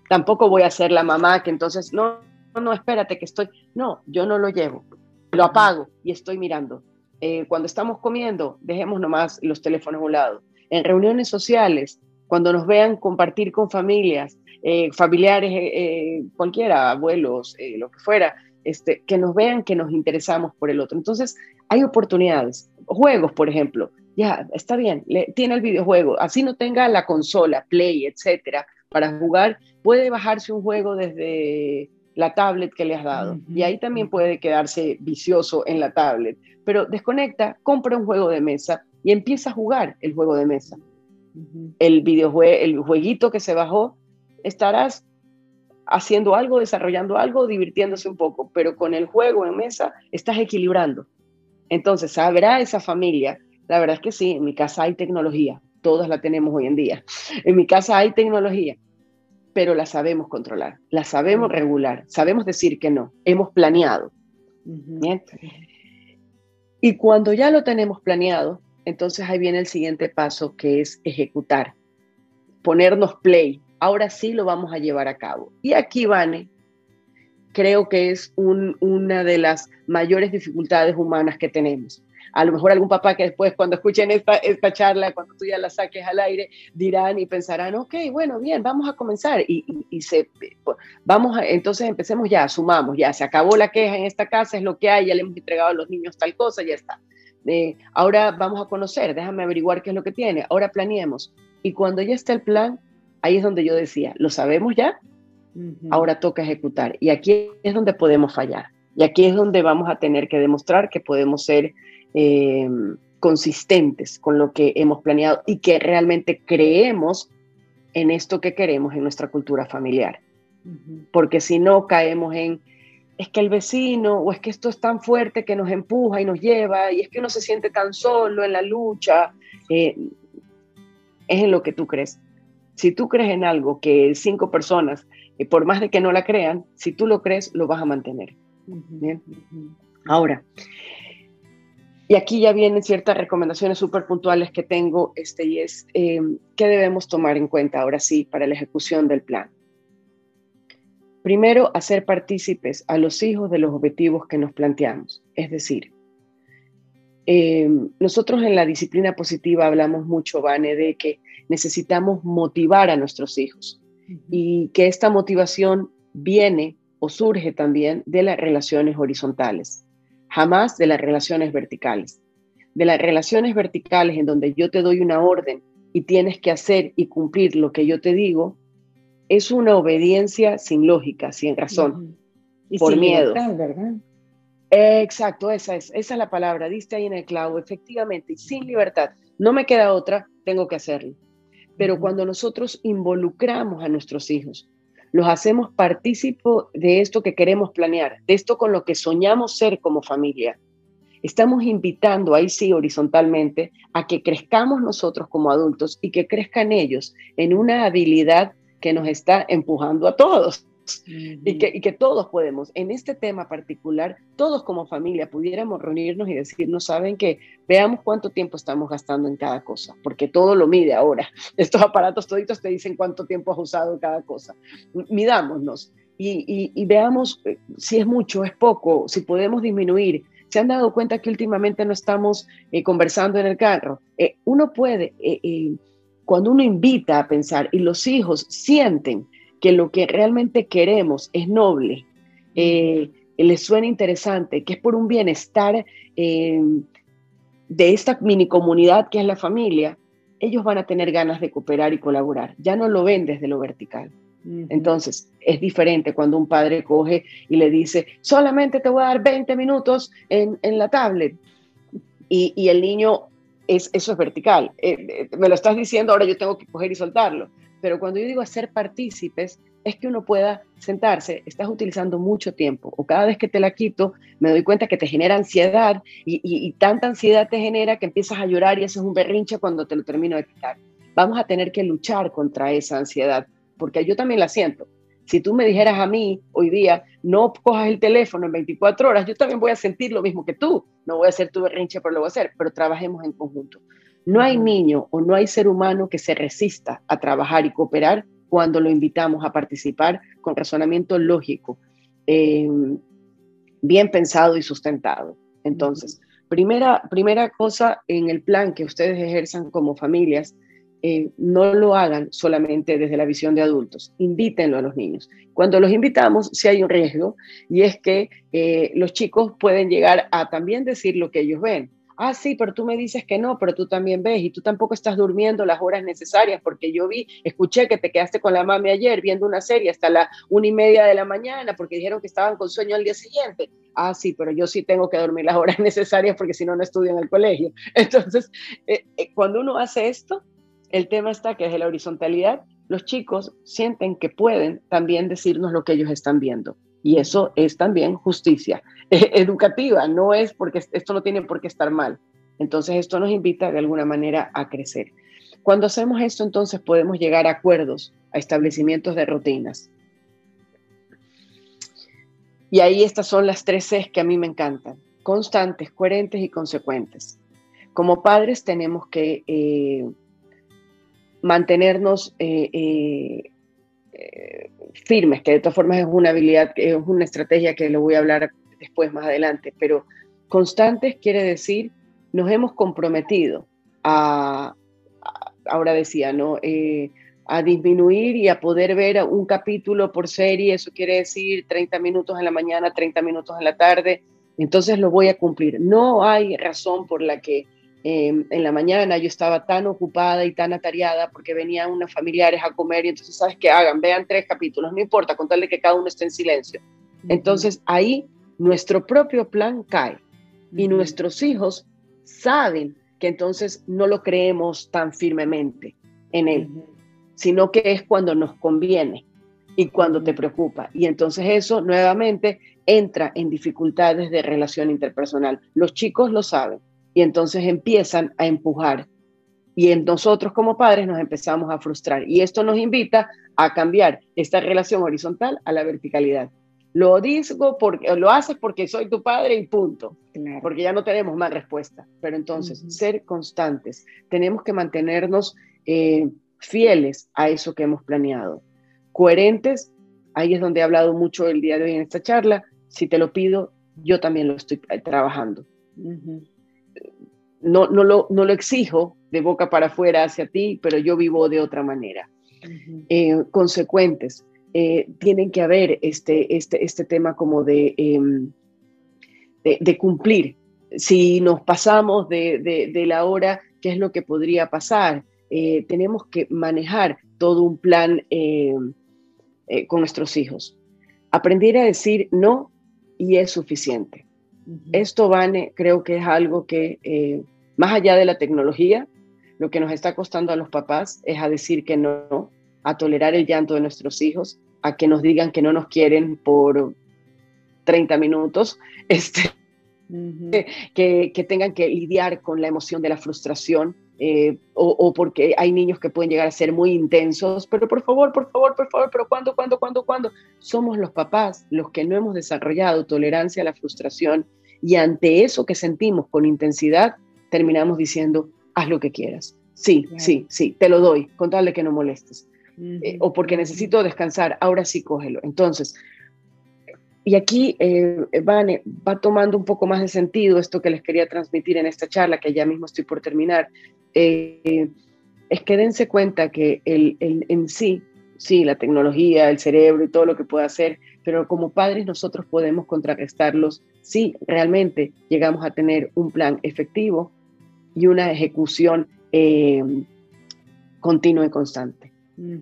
Tampoco voy a ser la mamá que entonces, no, no, espérate que estoy, no, yo no lo llevo lo apago y estoy mirando. Eh, cuando estamos comiendo, dejemos nomás los teléfonos a un lado. En reuniones sociales, cuando nos vean compartir con familias, eh, familiares, eh, cualquiera, abuelos, lo que fuera, este, que nos vean que nos interesamos por el otro. Entonces, hay oportunidades. Juegos, por ejemplo. Ya, está bien, tiene el videojuego. Así no tenga la consola, Play, etcétera, para jugar, puede bajarse un juego desde la tablet que le has dado. Y ahí también puede quedarse vicioso en la tablet. Pero desconecta, compra un juego de mesa y empieza a jugar el juego de mesa. El videojuego, el jueguito que se bajó, estarás haciendo algo, desarrollando algo, divirtiéndose un poco, pero con el juego en mesa estás equilibrando. Entonces, sabrá esa familia. La verdad es que sí, en mi casa hay tecnología, todas la tenemos hoy en día. En mi casa hay tecnología, pero la sabemos controlar, la sabemos regular, sabemos decir que no, hemos planeado. Y cuando ya lo tenemos planeado, entonces ahí viene el siguiente paso que es ejecutar, ponernos play, ahora sí lo vamos a llevar a cabo. Y aquí, Vane, creo que es una de las mayores dificultades humanas que tenemos. A lo mejor algún papá que después cuando escuchen esta, esta charla, cuando tú ya la saques al aire, dirán y pensarán, ok, bueno, bien, vamos a comenzar. Y, se, vamos a, entonces empecemos ya, sumamos, ya se acabó la queja en esta casa, es lo que hay, ya le hemos entregado a los niños tal cosa, ya está. Eh, ahora vamos a conocer, déjame averiguar qué es lo que tiene, ahora planeemos. Y cuando ya está el plan, ahí es donde yo decía, ¿lo sabemos ya? Ahora toca ejecutar. Y aquí es donde podemos fallar. Y aquí es donde vamos a tener que demostrar que podemos ser eh, consistentes con lo que hemos planeado y que realmente creemos en esto que queremos en nuestra cultura familiar. Porque si no caemos en, es que el vecino o es que esto es tan fuerte que nos empuja y nos lleva y es que uno se siente tan solo en la lucha, eh, es en lo que tú crees. Si tú crees en algo que cinco personas, eh, por más de que no la crean, si tú lo crees, lo vas a mantener. ¿Bien? Ahora, y aquí ya vienen ciertas recomendaciones súper puntuales que tengo, este, y es eh, qué debemos tomar en cuenta ahora sí para la ejecución del plan. Primero, hacer partícipes a los hijos de los objetivos que nos planteamos. Es decir, eh, nosotros en la disciplina positiva hablamos mucho, Vane, de que necesitamos motivar a nuestros hijos y que esta motivación viene o surge también de las relaciones horizontales, jamás de las relaciones verticales. De las relaciones verticales en donde yo te doy una orden y tienes que hacer y cumplir lo que yo te digo, es una obediencia sin lógica, sin razón, por miedo. ¿verdad? Exacto, esa es, esa es la palabra, diste ahí en el clavo, efectivamente, y sin libertad. No me queda otra, tengo que hacerlo. Pero cuando nosotros involucramos a nuestros hijos, los hacemos partícipo de esto que queremos planear, de esto con lo que soñamos ser como familia, estamos invitando ahí sí horizontalmente a que crezcamos nosotros como adultos y que crezcan ellos en una habilidad que nos está empujando a todos y, que, y, que, todos podemos, en este tema particular, todos como familia pudiéramos reunirnos y decirnos, saben que veamos cuánto tiempo estamos gastando en cada cosa, porque todo lo mide ahora. Estos aparatos toditos te dicen cuánto tiempo has usado cada cosa. Midámonos y, y, veamos eh, si es mucho, es poco, si podemos disminuir. ¿Se han dado cuenta que últimamente no estamos eh, conversando en el carro? Eh, uno puede, cuando uno invita a pensar y los hijos sienten que lo que realmente queremos es noble, eh, les suena interesante, que es por un bienestar eh, de esta mini comunidad que es la familia, ellos van a tener ganas de cooperar y colaborar. Ya no lo ven desde lo vertical. Entonces, es diferente cuando un padre coge y le dice, solamente te voy a dar 20 minutos en, la tablet. Y, el niño, es, eso es vertical. Eh, me lo estás diciendo, ahora yo tengo que coger y soltarlo. Pero cuando yo digo hacer partícipes, es que uno pueda sentarse, estás utilizando mucho tiempo o cada vez que te la quito me doy cuenta que te genera ansiedad y, tanta ansiedad te genera que empiezas a llorar y eso es un berrinche cuando te lo termino de quitar. Vamos a tener que luchar contra esa ansiedad porque yo también la siento. Si tú me dijeras a mí hoy día, no cojas el teléfono en 24 horas, yo también voy a sentir lo mismo que tú. No voy a hacer tu berrinche, pero lo voy a hacer, pero trabajemos en conjunto. No hay niño o no hay ser humano que se resista a trabajar y cooperar cuando lo invitamos a participar con razonamiento lógico, eh, bien pensado y sustentado. Entonces, primera, primera cosa en el plan que ustedes ejerzan como familias, eh, no lo hagan solamente desde la visión de adultos, invítenlo a los niños. Cuando los invitamos, sí hay un riesgo y es que eh, los chicos pueden llegar a también decir lo que ellos ven ah, sí, pero tú me dices que no, pero tú también ves y tú tampoco estás durmiendo las horas necesarias porque yo vi, escuché que te quedaste con la mami ayer viendo una serie hasta la una y media de la mañana porque dijeron que estaban con sueño al día siguiente. Ah, sí, pero yo sí tengo que dormir las horas necesarias porque si no, no estudio en el colegio. Entonces, eh, eh, cuando uno hace esto, el tema está que desde la horizontalidad, los chicos sienten que pueden también decirnos lo que ellos están viendo. Y eso es también justicia educativa, no es porque esto no tiene por qué estar mal. Entonces esto nos invita de alguna manera a crecer. Cuando hacemos esto, entonces podemos llegar a acuerdos, a establecimientos de rutinas. Y ahí estas son las tres Cs que a mí me encantan, constantes, coherentes y consecuentes. Como padres tenemos que eh, mantenernos eh, eh, eh, firmes, que de todas formas es una habilidad, es una estrategia que lo voy a hablar después, más adelante, pero constantes quiere decir nos hemos comprometido a, ahora decía, ¿no? Eh, a disminuir y a poder ver un capítulo por serie, eso quiere decir 30 minutos en la mañana, 30 minutos en la tarde, entonces lo voy a cumplir. No hay razón por la que em, en la mañana yo estaba tan ocupada y tan atareada porque venían unos familiares a comer y entonces, ¿sabes qué hagan? Vean tres capítulos, no importa, con tal de que cada uno esté en silencio. Entonces ahí nuestro propio plan cae y nuestros hijos saben que entonces no lo creemos tan firmemente en él, sino que es cuando nos conviene y cuando te preocupa. Y entonces eso nuevamente entra en dificultades de relación interpersonal. Los chicos lo saben y entonces empiezan a empujar. Y en nosotros como padres nos empezamos a frustrar. Y esto nos invita a cambiar esta relación horizontal a la verticalidad. Lo digo porque lo haces porque soy tu padre y punto, porque ya no tenemos más respuesta. Pero entonces, ser constantes, tenemos que mantenernos eh, fieles a eso que hemos planeado, coherentes. Ahí es donde he hablado mucho el día de hoy en esta charla. Si te lo pido, yo también lo estoy eh, trabajando. No, no, lo, no lo exijo de boca para afuera hacia ti, pero yo vivo de otra manera. Eh, consecuentes eh, tienen que haber este, este, este tema como de, em, de, cumplir. Si nos pasamos de, la hora, ¿qué es lo que podría pasar? Eh, tenemos que manejar todo un plan em, con nuestros hijos. Aprender a decir no y es suficiente. Esto, Vane, creo que es algo que, más allá de la tecnología, lo que nos está costando a los papás es a decir que no, a tolerar el llanto de nuestros hijos, a que nos digan que no nos quieren por 30 minutos, este, que, tengan que lidiar con la emoción de la frustración. Eh, o, porque hay niños que pueden llegar a ser muy intensos, pero por favor, por favor, por favor, pero ¿cuándo, cuándo, cuándo, cuándo? Somos los papás los que no hemos desarrollado tolerancia a la frustración y ante eso que sentimos con intensidad, terminamos diciendo, haz lo que quieras. Sí, sí, sí, te lo doy, con tal de que no molestes. Eh, o porque necesito descansar, ahora sí cógelo. Entonces, y aquí eh, va tomando un poco más de sentido esto que les quería transmitir en esta charla, que ya mismo estoy por terminar, eh, es que dense cuenta que el, en sí, sí, la tecnología, el cerebro y todo lo que puede hacer, pero como padres nosotros podemos contrarrestarlos si realmente llegamos a tener un plan efectivo y una ejecución eh, continua y constante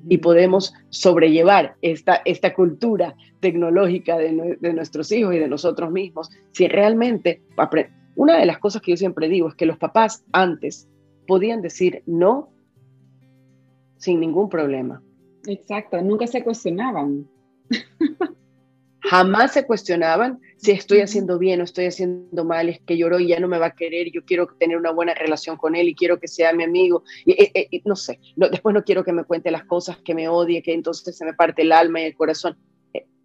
y podemos sobrellevar esta, esta cultura tecnológica de, de, nuestros hijos y de nosotros mismos, si realmente, una de las cosas que yo siempre digo es que los papás antes podían decir no sin ningún problema. Exacto, nunca se cuestionaban. Jamás se cuestionaban si estoy haciendo bien o estoy haciendo mal, es que lloró y ya no me va a querer, yo quiero tener una buena relación con él y quiero que sea mi amigo. Y, eh, eh, no sé, después no quiero que me cuente las cosas, que me odie, que entonces se me parte el alma y el corazón.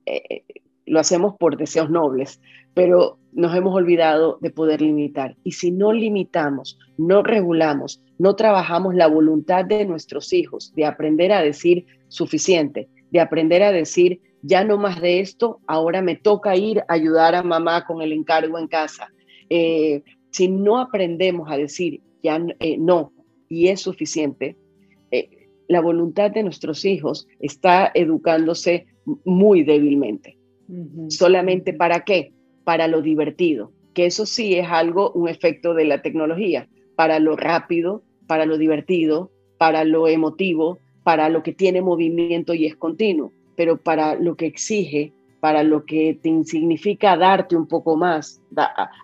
Eh, lo hacemos por deseos nobles, pero nos hemos olvidado de poder limitar. Y si no limitamos, no regulamos, no trabajamos la voluntad de nuestros hijos de aprender a decir suficiente, de aprender a decir ya no más de esto, ahora me toca ir a ayudar a mamá con el encargo en casa. Eh, si no aprendemos a decir ya eh, no y es suficiente, eh, la voluntad de nuestros hijos está educándose muy débilmente. ¿Solamente para qué? Para lo divertido, que eso sí es algo, un efecto de la tecnología, para lo rápido, para lo divertido, para lo emotivo, para lo que tiene movimiento y es continuo pero para lo que exige, para lo que te significa darte un poco más,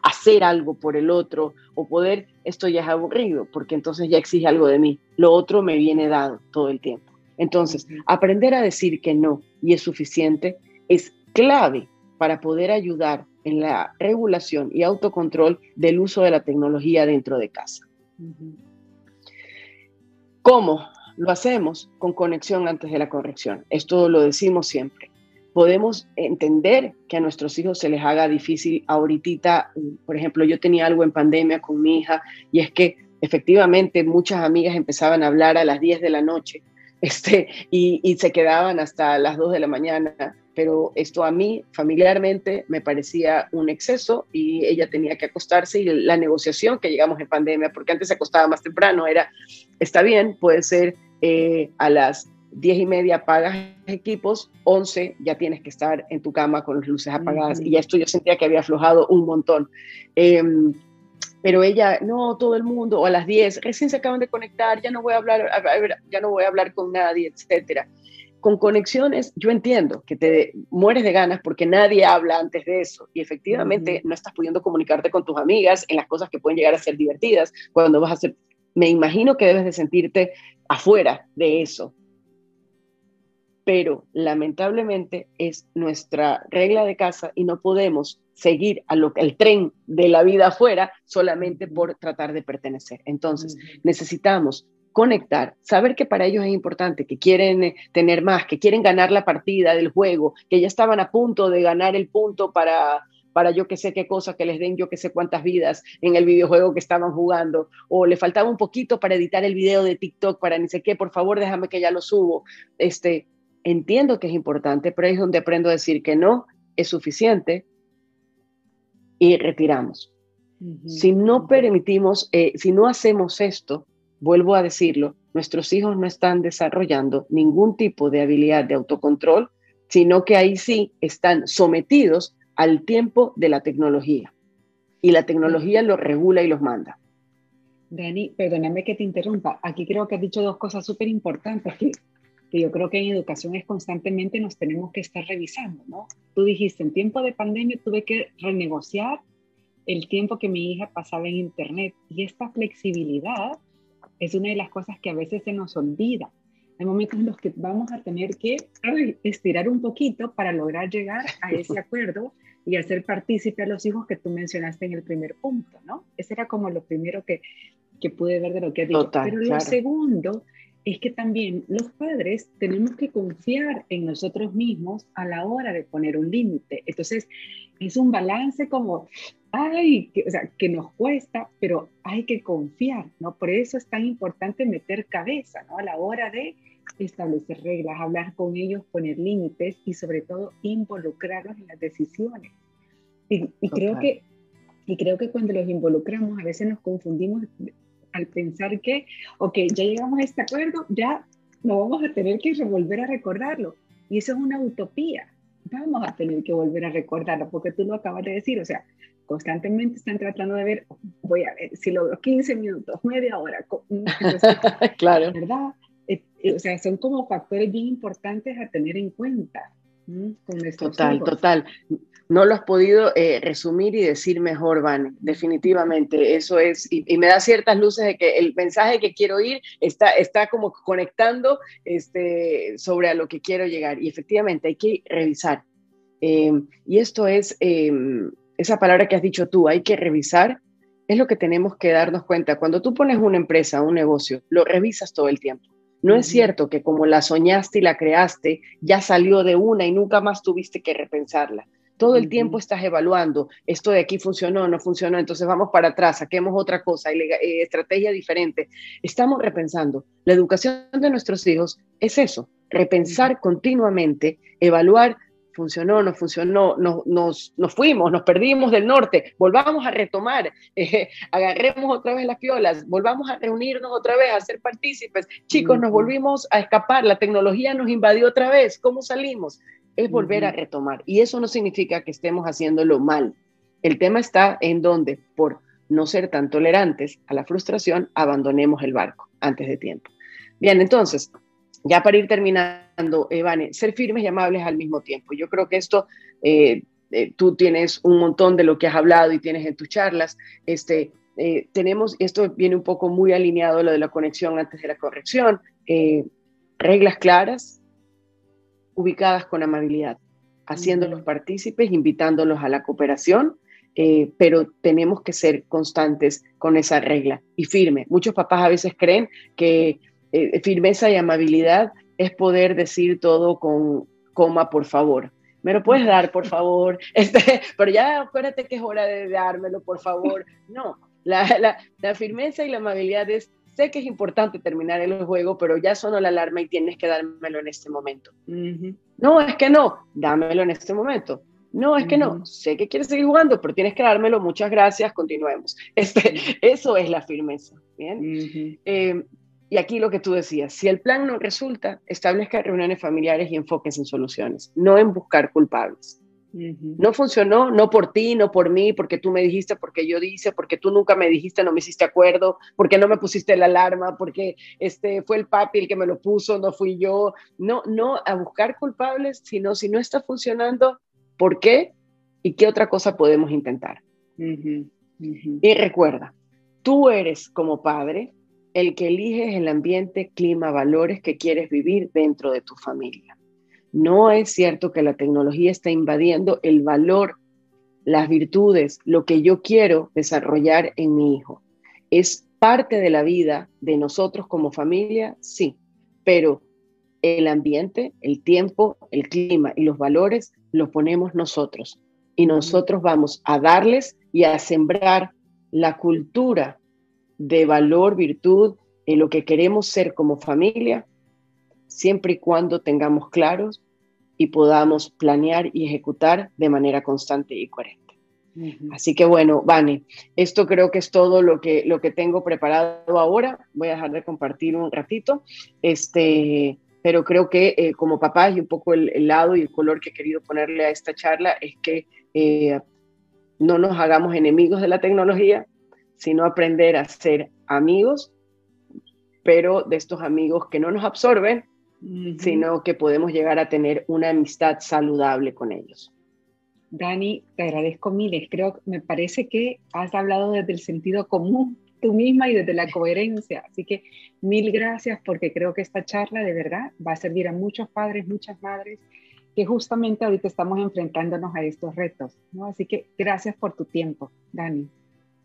hacer algo por el otro o poder, esto ya es aburrido, porque entonces ya exige algo de mí. Lo otro me viene dado todo el tiempo. Entonces, aprender a decir que no y es suficiente es clave para poder ayudar en la regulación y autocontrol del uso de la tecnología dentro de casa. ¿Cómo? Lo hacemos con conexión antes de la corrección. Esto lo decimos siempre. Podemos entender que a nuestros hijos se les haga difícil ahorita. Por ejemplo, yo tenía algo en pandemia con mi hija y es que efectivamente muchas amigas empezaban a hablar a las 10 de la noche este, y, y se quedaban hasta las 2 de la mañana pero esto a mí familiarmente me parecía un exceso y ella tenía que acostarse y la negociación que llegamos en pandemia, porque antes se acostaba más temprano, era, está bien, puede ser eh, a las diez y media apagas equipos, 11 ya tienes que estar en tu cama con las luces apagadas. Y ya esto yo sentía que había aflojado un montón. Em, pero ella, no, todo el mundo, o a las 10, recién se acaban de conectar, ya no voy a hablar, ya no voy a hablar con nadie, etcétera. Con conexiones, yo entiendo que te mueres de ganas porque nadie habla antes de eso. Y efectivamente no estás pudiendo comunicarte con tus amigas en las cosas que pueden llegar a ser divertidas cuando vas a hacer, me imagino que debes de sentirte afuera de eso. Pero lamentablemente es nuestra regla de casa y no podemos seguir a lo, el tren de la vida afuera solamente por tratar de pertenecer. Entonces, necesitamos conectar, saber que para ellos es importante, que quieren eh, tener más, que quieren ganar la partida del juego, que ya estaban a punto de ganar el punto para, para yo que sé qué cosa, que les den yo que sé cuántas vidas en el videojuego que estaban jugando, o le faltaba un poquito para editar el video de TikTok, para ni sé qué, por favor déjame que ya lo subo. Este, entiendo que es importante, pero es donde aprendo a decir que no es suficiente y retiramos. Si no permitimos, eh, si no hacemos esto, vuelvo a decirlo, nuestros hijos no están desarrollando ningún tipo de habilidad de autocontrol, sino que ahí sí están sometidos al tiempo de la tecnología. Y la tecnología los regula y los manda. Dani, perdóname que te interrumpa. Aquí creo que has dicho dos cosas súper importantes que, que, yo creo que en educación es constantemente nos tenemos que estar revisando, ¿no? Tú dijiste, en tiempo de pandemia tuve que renegociar el tiempo que mi hija pasaba en Internet y esta flexibilidad es una de las cosas que a veces se nos olvida. Hay momentos en los que vamos a tener que estirar un poquito para lograr llegar a ese acuerdo y hacer partícipe a los hijos que tú mencionaste en el primer punto, ¿no? Ese era como lo primero que, que pude ver de lo que has dicho. Pero lo segundo es que también los padres tenemos que confiar en nosotros mismos a la hora de poner un límite. Entonces, es un balance como, ay, que, o sea, que nos cuesta, pero hay que confiar, ¿no? Por eso es tan importante meter cabeza, ¿no? A la hora de establecer reglas, hablar con ellos, poner límites y sobre todo involucrarlos en las decisiones. Y, creo que, y creo que cuando los involucramos a veces nos confundimos al pensar que, ok, ya llegamos a este acuerdo, ya no vamos a tener que volver a recordarlo. Y eso es una utopía. Vamos a tener que volver a recordarlo, porque tú lo acabas de decir, o sea, constantemente están tratando de ver, voy a ver si logro 15 minutos, media hora. claro. ¿Verdad? Eh, eh, o sea, son como factores bien importantes a tener en cuenta. Total, total. No lo has podido eh, resumir y decir mejor, Van. Definitivamente, eso es, y, me da ciertas luces de que el mensaje que quiero oír está, está como conectando este, sobre a lo que quiero llegar. Y efectivamente, hay que revisar. y esto es esa palabra que has dicho tú, hay que revisar, es lo que tenemos que darnos cuenta. Cuando tú pones una empresa, un negocio, lo revisas todo el tiempo. No es cierto que como la soñaste y la creaste, ya salió de una y nunca más tuviste que repensarla. Todo el tiempo estás evaluando, esto de aquí funcionó, no funcionó, entonces vamos para atrás, saquemos otra cosa, eh, estrategia diferente. Estamos repensando. La educación de nuestros hijos es eso, repensar continuamente, evaluar funcionó, no funcionó, nos, nos, nos, fuimos, nos perdimos del norte, volvamos a retomar, eh, agarremos otra vez las piolas, volvamos a reunirnos otra vez, a ser partícipes. Chicos, nos volvimos a escapar, la tecnología nos invadió otra vez, ¿cómo salimos? Es volver a retomar. Y eso no significa que estemos haciéndolo mal. El tema está en donde, por no ser tan tolerantes a la frustración, abandonemos el barco antes de tiempo. Bien, entonces, ya para ir terminando, Evane, ser firmes y amables al mismo tiempo. Yo creo que esto, eh, eh, tú tienes un montón de lo que has hablado y tienes en tus charlas. Este, eh, tenemos, esto viene un poco muy alineado a lo de la conexión antes de la corrección, reglas claras, ubicadas con amabilidad, haciéndolos partícipes, invitándolos a la cooperación, pero tenemos que ser constantes con esa regla y firme. Muchos papás a veces creen que eh, firmeza y amabilidad es poder decir todo con coma, por favor. ¿Me lo puedes dar, por favor? Este, pero ya acuérdate que es hora de dármelo, por favor. No, la, la, la firmeza y la amabilidad es sé que es importante terminar el juego, pero ya sonó la alarma y tienes que dármelo en este momento. No, es que no, dámelo en este momento. No, es que no, sé que quieres seguir jugando, pero tienes que dármelo, muchas gracias, continuemos. Este, Eso es la firmeza. ¿bien? Eh, y aquí lo que tú decías, si el plan no resulta, establezca reuniones familiares y enfoques en soluciones, no en buscar culpables. No funcionó, no por ti, no por mí, porque tú me dijiste, porque yo dije, porque tú nunca me dijiste, no me hiciste acuerdo, porque no me pusiste la alarma, porque este fue el papi el que me lo puso, no fui yo. No, no a buscar culpables, sino si no está funcionando, ¿por qué? ¿Y qué otra cosa podemos intentar? Y recuerda, tú eres como padre el que eliges el ambiente, clima, valores que quieres vivir dentro de tu familia. No es cierto que la tecnología está invadiendo el valor, las virtudes, lo que yo quiero desarrollar en mi hijo. ¿Es parte de la vida de nosotros como familia? Sí, pero el ambiente, el tiempo, el clima y los valores los ponemos nosotros. Y nosotros vamos a darles y a sembrar la cultura de valor, virtud, en lo que queremos ser como familia, siempre y cuando tengamos claros y podamos planear y ejecutar de manera constante y coherente. Así que bueno, Vane, esto creo que es todo lo que, lo que tengo preparado ahora. Voy a dejar de compartir un ratito, este, pero creo que eh, como papá y un poco el, lado y el color que he querido ponerle a esta charla es que eh, no nos hagamos enemigos de la tecnología, sino aprender a ser amigos, pero de estos amigos que no nos absorben, sino que podemos llegar a tener una amistad saludable con ellos. Dani, te agradezco miles. Creo, me parece que has hablado desde el sentido común tú misma y desde la coherencia. Así que mil gracias porque creo que esta charla de verdad va a servir a muchos padres, muchas madres que justamente ahorita estamos enfrentándonos a estos retos. ¿no? Así que gracias por tu tiempo, Dani.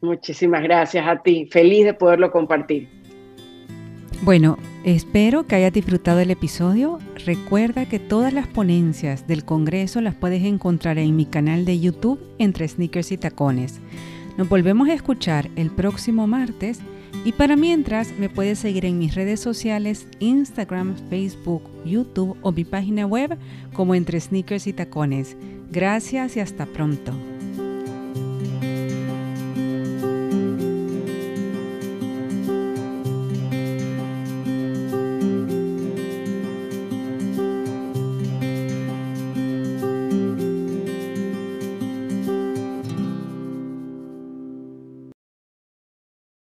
Muchísimas gracias a ti. Feliz de poderlo compartir. Bueno, espero que hayas disfrutado el episodio. Recuerda que todas las ponencias del Congreso las puedes encontrar en mi canal de YouTube entre sneakers y tacones. Nos volvemos a escuchar el próximo martes y para mientras me puedes seguir en mis redes sociales, Instagram, Facebook, YouTube o mi página web como entre sneakers y tacones. Gracias y hasta pronto.